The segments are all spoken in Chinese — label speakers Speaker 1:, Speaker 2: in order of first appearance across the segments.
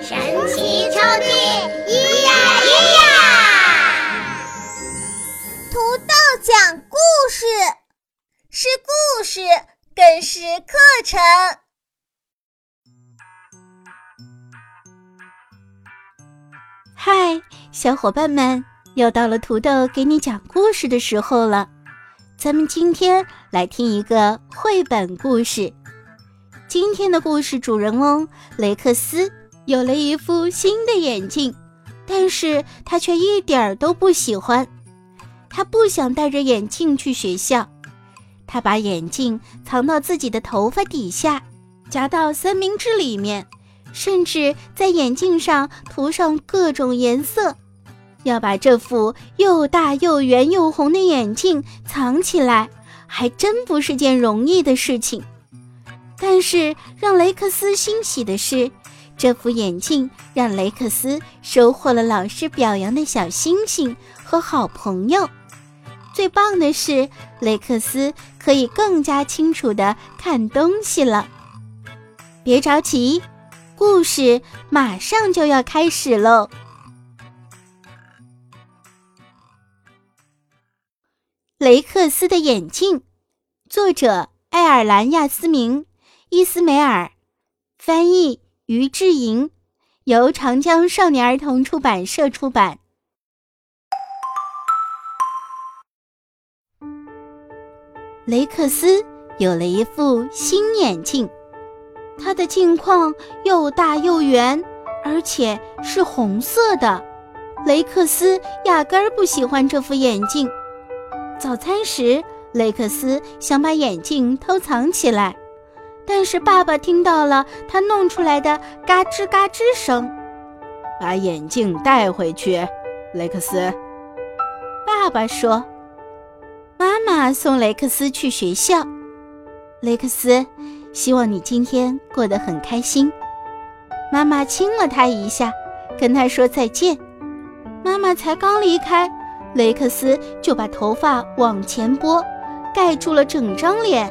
Speaker 1: 神奇抽屉，咿呀咿呀！
Speaker 2: 土豆讲故事，是故事，更是课程。
Speaker 3: 嗨，小伙伴们，又到了土豆给你讲故事的时候了。咱们今天来听一个绘本故事。今天的故事主人翁雷克斯。有了一副新的眼镜，但是他却一点儿都不喜欢。他不想戴着眼镜去学校，他把眼镜藏到自己的头发底下，夹到三明治里面，甚至在眼镜上涂上各种颜色。要把这副又大又圆又红的眼镜藏起来，还真不是件容易的事情。但是让雷克斯欣喜的是。这副眼镜让雷克斯收获了老师表扬的小星星和好朋友。最棒的是，雷克斯可以更加清楚地看东西了。别着急，故事马上就要开始喽。雷克斯的眼镜，作者爱尔兰·亚斯明·伊斯梅尔，翻译。于志莹，由长江少年儿童出版社出版。雷克斯有了一副新眼镜，他的镜框又大又圆，而且是红色的。雷克斯压根儿不喜欢这副眼镜。早餐时，雷克斯想把眼镜偷藏起来。但是爸爸听到了他弄出来的嘎吱嘎吱声，
Speaker 4: 把眼镜带回去，雷克斯。
Speaker 3: 爸爸说：“妈妈送雷克斯去学校。”雷克斯，希望你今天过得很开心。妈妈亲了他一下，跟他说再见。妈妈才刚离开，雷克斯就把头发往前拨，盖住了整张脸。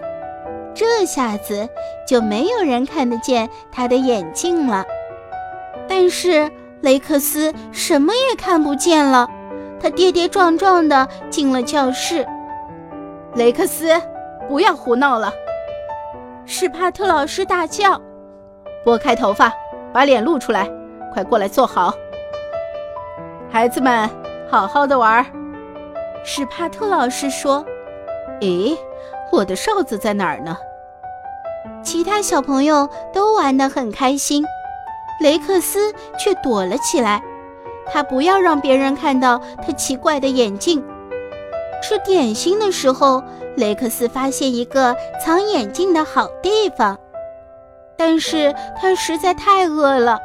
Speaker 3: 这下子就没有人看得见他的眼镜了。但是雷克斯什么也看不见了，他跌跌撞撞地进了教室。
Speaker 4: 雷克斯，不要胡闹了！
Speaker 3: 史帕特老师大叫：“
Speaker 4: 拨开头发，把脸露出来，快过来坐好。”孩子们，好好的玩。
Speaker 3: 史帕特老师说：“
Speaker 4: 咦，我的哨子在哪儿呢？”
Speaker 3: 其他小朋友都玩得很开心，雷克斯却躲了起来。他不要让别人看到他奇怪的眼镜。吃点心的时候，雷克斯发现一个藏眼镜的好地方，但是他实在太饿了。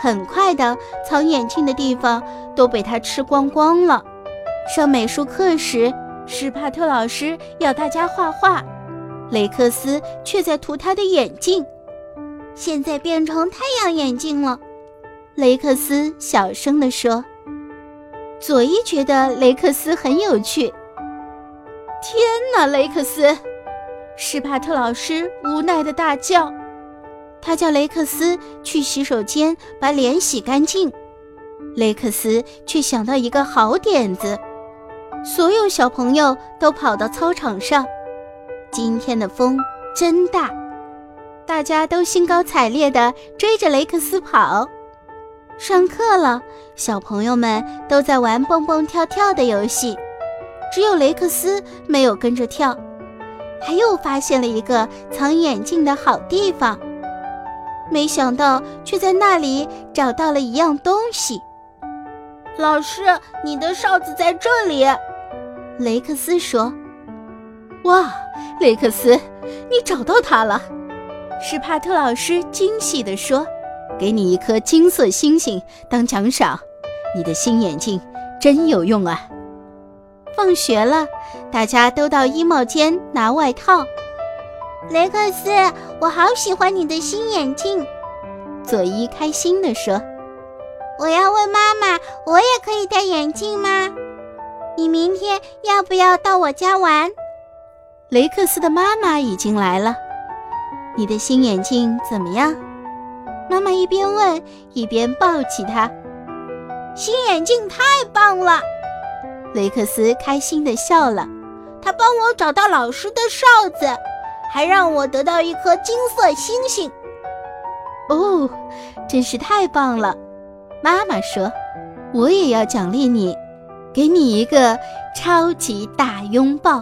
Speaker 3: 很快的，藏眼镜的地方都被他吃光光了。上美术课时，史帕特老师要大家画画。雷克斯却在涂他的眼镜，现在变成太阳眼镜了。雷克斯小声地说：“佐伊觉得雷克斯很有趣。”天哪，雷克斯！施帕特老师无奈的大叫。他叫雷克斯去洗手间把脸洗干净。雷克斯却想到一个好点子，所有小朋友都跑到操场上。今天的风真大，大家都兴高采烈地追着雷克斯跑。上课了，小朋友们都在玩蹦蹦跳跳的游戏，只有雷克斯没有跟着跳。他又发现了一个藏眼镜的好地方，没想到却在那里找到了一样东西。
Speaker 2: 老师，你的哨子在这里，
Speaker 3: 雷克斯说。
Speaker 4: 哇，雷克斯，你找到它了！
Speaker 3: 史帕特老师惊喜地说：“
Speaker 4: 给你一颗金色星星当奖赏，你的新眼镜真有用啊！”
Speaker 3: 放学了，大家都到衣帽间拿外套。
Speaker 2: 雷克斯，我好喜欢你的新眼镜，
Speaker 3: 佐伊开心地说：“
Speaker 2: 我要问妈妈，我也可以戴眼镜吗？你明天要不要到我家玩？”
Speaker 3: 雷克斯的妈妈已经来了，你的新眼镜怎么样？妈妈一边问一边抱起他。
Speaker 2: 新眼镜太棒了，
Speaker 3: 雷克斯开心地笑了。
Speaker 2: 他帮我找到老师的哨子，还让我得到一颗金色星星。
Speaker 3: 哦，真是太棒了！妈妈说：“我也要奖励你，给你一个超级大拥抱。”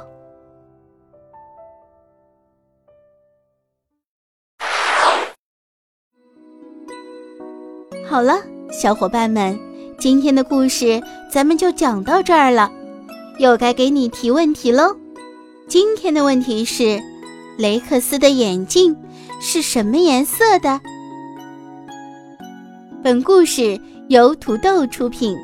Speaker 3: 好了，小伙伴们，今天的故事咱们就讲到这儿了，又该给你提问题喽。今天的问题是：雷克斯的眼镜是什么颜色的？本故事由土豆出品。